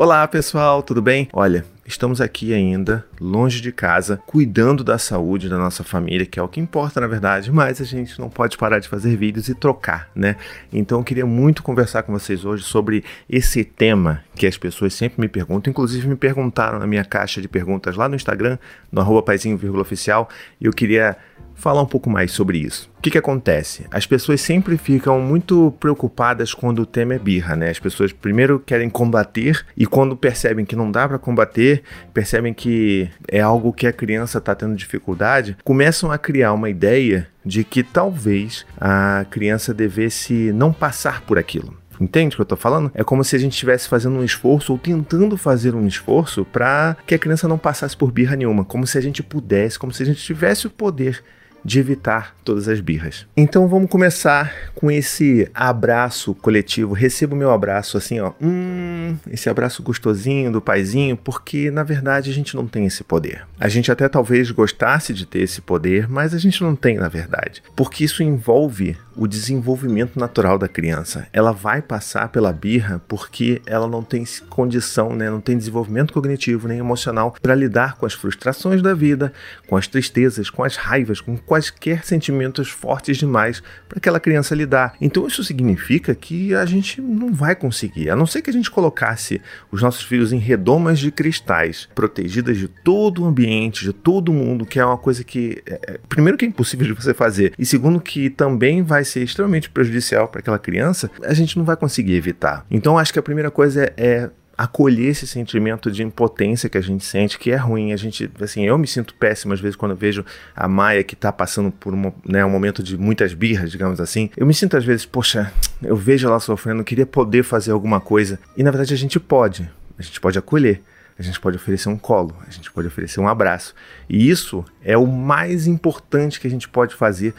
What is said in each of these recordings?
Olá pessoal, tudo bem? Olha, estamos aqui ainda, longe de casa, cuidando da saúde da nossa família, que é o que importa na verdade, mas a gente não pode parar de fazer vídeos e trocar, né? Então eu queria muito conversar com vocês hoje sobre esse tema que as pessoas sempre me perguntam, inclusive me perguntaram na minha caixa de perguntas lá no Instagram, no arroba paizinho,oficial, e eu queria falar um pouco mais sobre isso. O que, que acontece? As pessoas sempre ficam muito preocupadas quando o tema é birra, né? As pessoas primeiro querem combater e quando percebem que não dá para combater, percebem que é algo que a criança está tendo dificuldade, começam a criar uma ideia de que talvez a criança devesse não passar por aquilo. Entende o que eu tô falando? É como se a gente estivesse fazendo um esforço ou tentando fazer um esforço para que a criança não passasse por birra nenhuma, como se a gente pudesse, como se a gente tivesse o poder de evitar todas as birras. Então vamos começar com esse abraço coletivo. Recebo meu abraço assim, ó. Hum, esse abraço gostosinho do paizinho, porque na verdade a gente não tem esse poder. A gente até talvez gostasse de ter esse poder, mas a gente não tem na verdade. Porque isso envolve o desenvolvimento natural da criança. Ela vai passar pela birra porque ela não tem condição, né, não tem desenvolvimento cognitivo nem emocional para lidar com as frustrações da vida, com as tristezas, com as raivas, com quaisquer sentimentos fortes demais para aquela criança lidar. Então isso significa que a gente não vai conseguir, a não ser que a gente colocasse os nossos filhos em redomas de cristais, protegidas de todo o ambiente, de todo mundo, que é uma coisa que, é, é primeiro, que é impossível de você fazer, e segundo, que também vai ser extremamente prejudicial para aquela criança, a gente não vai conseguir evitar. Então acho que a primeira coisa é, é acolher esse sentimento de impotência que a gente sente, que é ruim. A gente, assim, eu me sinto péssimo às vezes quando vejo a Maia que tá passando por uma, né, um momento de muitas birras, digamos assim. Eu me sinto às vezes, poxa, eu vejo ela sofrendo, queria poder fazer alguma coisa. E na verdade a gente pode. A gente pode acolher. A gente pode oferecer um colo, a gente pode oferecer um abraço. E isso é o mais importante que a gente pode fazer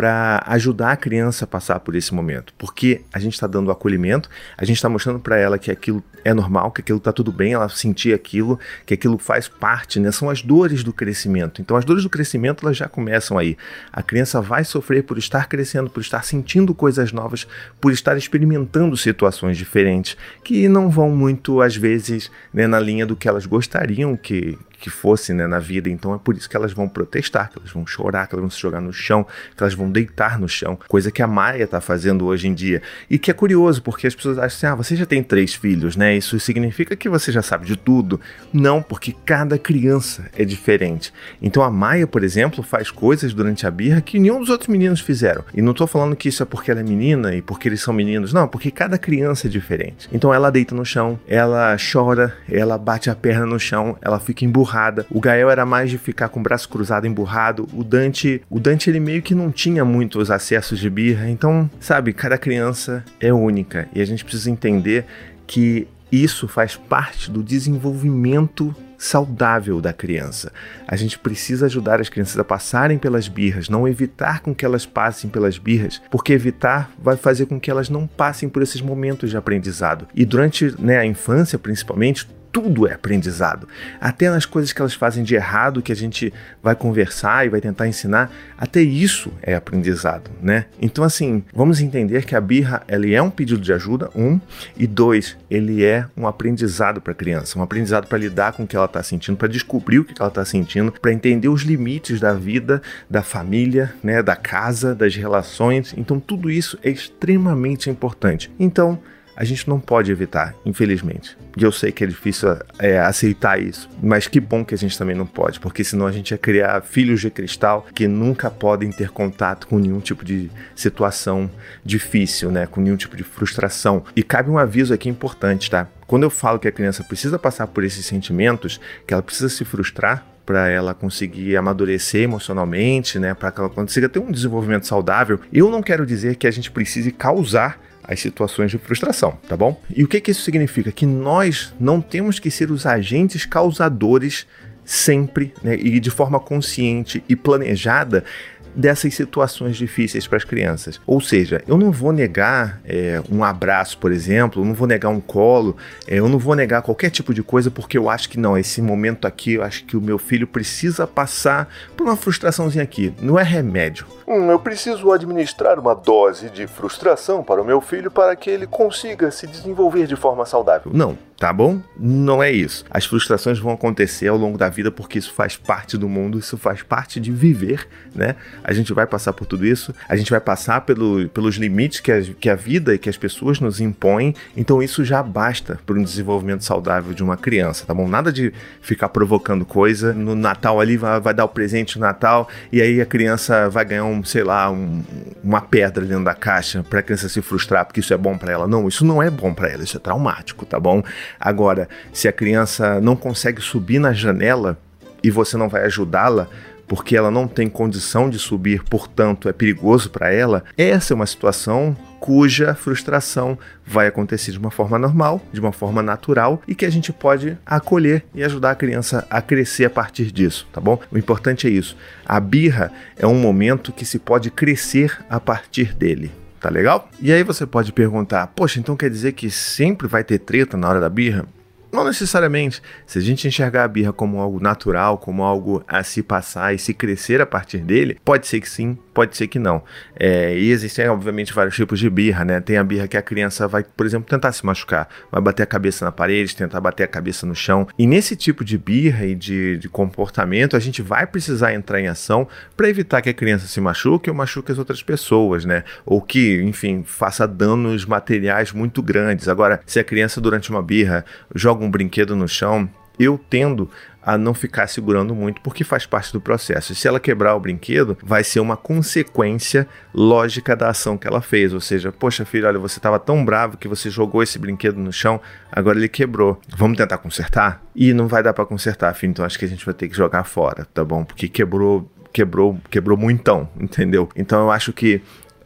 para ajudar a criança a passar por esse momento, porque a gente está dando acolhimento, a gente está mostrando para ela que aquilo é normal, que aquilo está tudo bem, ela sentir aquilo, que aquilo faz parte, né? São as dores do crescimento. Então, as dores do crescimento elas já começam aí. A criança vai sofrer por estar crescendo, por estar sentindo coisas novas, por estar experimentando situações diferentes que não vão muito às vezes né, na linha do que elas gostariam que que fosse né, na vida. Então é por isso que elas vão protestar, que elas vão chorar, que elas vão se jogar no chão, que elas vão deitar no chão, coisa que a Maia está fazendo hoje em dia. E que é curioso, porque as pessoas acham assim: ah, você já tem três filhos, né? Isso significa que você já sabe de tudo. Não, porque cada criança é diferente. Então a Maia, por exemplo, faz coisas durante a birra que nenhum dos outros meninos fizeram. E não estou falando que isso é porque ela é menina e porque eles são meninos, não, porque cada criança é diferente. Então ela deita no chão, ela chora, ela bate a perna no chão, ela fica emburrada. O Gael era mais de ficar com o braço cruzado emburrado. O Dante, o Dante ele meio que não tinha muitos acessos de birra. Então, sabe, cada criança é única e a gente precisa entender que isso faz parte do desenvolvimento saudável da criança. A gente precisa ajudar as crianças a passarem pelas birras, não evitar com que elas passem pelas birras, porque evitar vai fazer com que elas não passem por esses momentos de aprendizado. E durante né, a infância, principalmente, tudo é aprendizado. Até nas coisas que elas fazem de errado, que a gente vai conversar e vai tentar ensinar, até isso é aprendizado, né? Então, assim, vamos entender que a birra, ele é um pedido de ajuda, um, e dois, ele é um aprendizado para a criança, um aprendizado para lidar com o que ela está sentindo, para descobrir o que ela está sentindo, para entender os limites da vida, da família, né, da casa, das relações. Então, tudo isso é extremamente importante. Então, a gente não pode evitar, infelizmente. E eu sei que é difícil é, aceitar isso, mas que bom que a gente também não pode, porque senão a gente ia criar filhos de cristal que nunca podem ter contato com nenhum tipo de situação difícil, né? Com nenhum tipo de frustração. E cabe um aviso aqui importante, tá? Quando eu falo que a criança precisa passar por esses sentimentos, que ela precisa se frustrar, para ela conseguir amadurecer emocionalmente, né, para que ela consiga ter um desenvolvimento saudável. Eu não quero dizer que a gente precise causar as situações de frustração, tá bom? E o que, que isso significa? Que nós não temos que ser os agentes causadores sempre né, e de forma consciente e planejada dessas situações difíceis para as crianças. Ou seja, eu não vou negar é, um abraço, por exemplo, eu não vou negar um colo, é, eu não vou negar qualquer tipo de coisa porque eu acho que não, esse momento aqui, eu acho que o meu filho precisa passar por uma frustraçãozinha aqui. Não é remédio. Hum, eu preciso administrar uma dose de frustração para o meu filho para que ele consiga se desenvolver de forma saudável. Não, tá bom? Não é isso. As frustrações vão acontecer ao longo da vida porque isso faz parte do mundo, isso faz parte de viver, né? A gente vai passar por tudo isso, a gente vai passar pelo, pelos limites que a, que a vida e que as pessoas nos impõem, então isso já basta para um desenvolvimento saudável de uma criança, tá bom? Nada de ficar provocando coisa, no Natal ali vai, vai dar o presente no Natal e aí a criança vai ganhar um, sei lá, um, uma pedra dentro da caixa para a criança se frustrar porque isso é bom para ela. Não, isso não é bom para ela, isso é traumático, tá bom? Agora, se a criança não consegue subir na janela e você não vai ajudá-la, porque ela não tem condição de subir, portanto é perigoso para ela, essa é uma situação cuja frustração vai acontecer de uma forma normal, de uma forma natural e que a gente pode acolher e ajudar a criança a crescer a partir disso, tá bom? O importante é isso. A birra é um momento que se pode crescer a partir dele. Tá legal? E aí você pode perguntar: poxa, então quer dizer que sempre vai ter treta na hora da birra? Não necessariamente. Se a gente enxergar a birra como algo natural, como algo a se passar e se crescer a partir dele, pode ser que sim, pode ser que não. É, e existem, obviamente, vários tipos de birra, né? Tem a birra que a criança vai, por exemplo, tentar se machucar, vai bater a cabeça na parede, tentar bater a cabeça no chão. E nesse tipo de birra e de, de comportamento, a gente vai precisar entrar em ação para evitar que a criança se machuque ou machuque as outras pessoas, né? Ou que, enfim, faça danos materiais muito grandes. Agora, se a criança, durante uma birra, joga um brinquedo no chão, eu tendo a não ficar segurando muito, porque faz parte do processo. E se ela quebrar o brinquedo, vai ser uma consequência lógica da ação que ela fez. Ou seja, poxa, filho, olha, você estava tão bravo que você jogou esse brinquedo no chão, agora ele quebrou. Vamos tentar consertar? E não vai dar para consertar, filho, então acho que a gente vai ter que jogar fora, tá bom? Porque quebrou quebrou, quebrou muitão, entendeu? Então eu acho que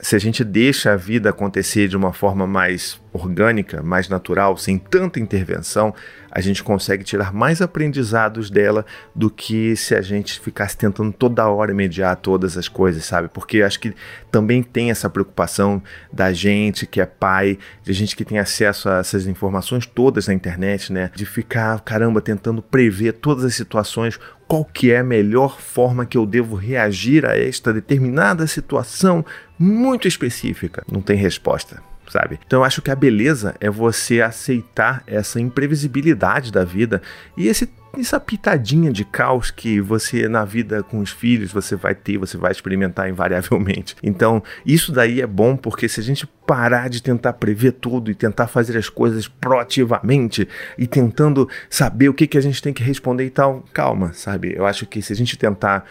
se a gente deixa a vida acontecer de uma forma mais orgânica, mais natural, sem tanta intervenção, a gente consegue tirar mais aprendizados dela do que se a gente ficasse tentando toda hora mediar todas as coisas, sabe? Porque acho que também tem essa preocupação da gente que é pai, de gente que tem acesso a essas informações todas na internet, né? De ficar, caramba, tentando prever todas as situações, qual que é a melhor forma que eu devo reagir a esta determinada situação muito específica. Não tem resposta sabe? Então eu acho que a beleza é você aceitar essa imprevisibilidade da vida e esse essa pitadinha de caos que você na vida com os filhos você vai ter, você vai experimentar invariavelmente. Então, isso daí é bom porque se a gente parar de tentar prever tudo e tentar fazer as coisas proativamente e tentando saber o que, que a gente tem que responder e tal, calma, sabe? Eu acho que se a gente tentar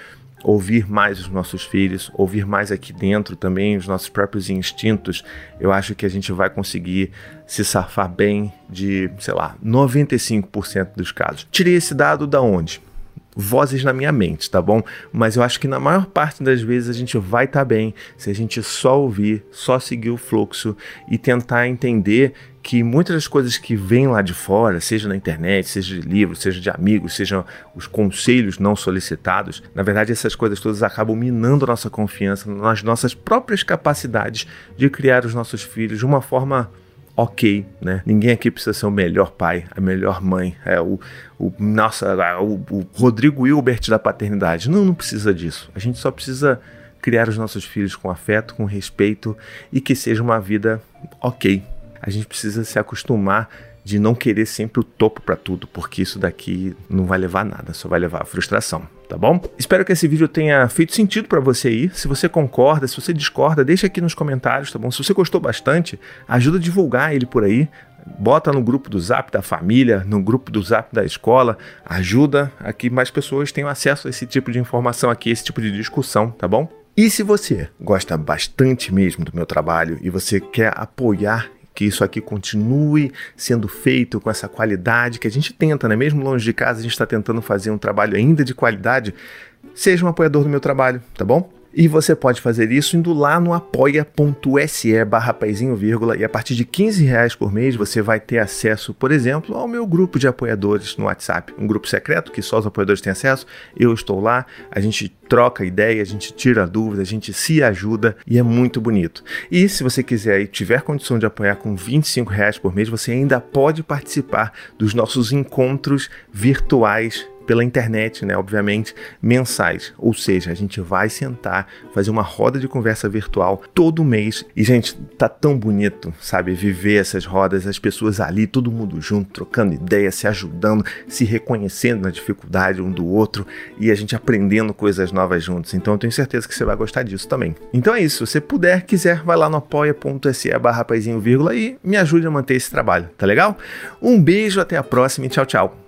ouvir mais os nossos filhos, ouvir mais aqui dentro também os nossos próprios instintos, eu acho que a gente vai conseguir se safar bem de, sei lá, 95% dos casos. Tirei esse dado da onde? Vozes na minha mente, tá bom? Mas eu acho que na maior parte das vezes a gente vai estar tá bem se a gente só ouvir, só seguir o fluxo e tentar entender que muitas das coisas que vêm lá de fora, seja na internet, seja de livros, seja de amigos, sejam os conselhos não solicitados, na verdade essas coisas todas acabam minando a nossa confiança nas nossas próprias capacidades de criar os nossos filhos de uma forma ok, né? Ninguém aqui precisa ser o melhor pai, a melhor mãe, é o, o nossa, o, o Rodrigo Hilbert da paternidade. Não, não precisa disso. A gente só precisa criar os nossos filhos com afeto, com respeito e que seja uma vida ok. A gente precisa se acostumar de não querer sempre o topo para tudo, porque isso daqui não vai levar a nada, só vai levar a frustração, tá bom? Espero que esse vídeo tenha feito sentido para você aí. Se você concorda, se você discorda, deixa aqui nos comentários, tá bom? Se você gostou bastante, ajuda a divulgar ele por aí. Bota no grupo do Zap da família, no grupo do Zap da escola, ajuda a que mais pessoas tenham acesso a esse tipo de informação aqui, esse tipo de discussão, tá bom? E se você gosta bastante mesmo do meu trabalho e você quer apoiar que isso aqui continue sendo feito com essa qualidade que a gente tenta, né? Mesmo longe de casa, a gente está tentando fazer um trabalho ainda de qualidade. Seja um apoiador do meu trabalho, tá bom? E você pode fazer isso indo lá no apoia.se barra vírgula, e a partir de 15 reais por mês você vai ter acesso, por exemplo, ao meu grupo de apoiadores no WhatsApp. Um grupo secreto que só os apoiadores têm acesso. Eu estou lá, a gente troca ideia, a gente tira dúvidas, a gente se ajuda e é muito bonito. E se você quiser e tiver condição de apoiar com 25 reais por mês, você ainda pode participar dos nossos encontros virtuais pela internet, né? Obviamente, mensais. Ou seja, a gente vai sentar, fazer uma roda de conversa virtual todo mês. E, gente, tá tão bonito, sabe? Viver essas rodas, as pessoas ali, todo mundo junto, trocando ideias, se ajudando, se reconhecendo na dificuldade um do outro e a gente aprendendo coisas novas juntos. Então eu tenho certeza que você vai gostar disso também. Então é isso. Se você puder, quiser, vai lá no apoia.se barra e me ajude a manter esse trabalho, tá legal? Um beijo, até a próxima e tchau, tchau.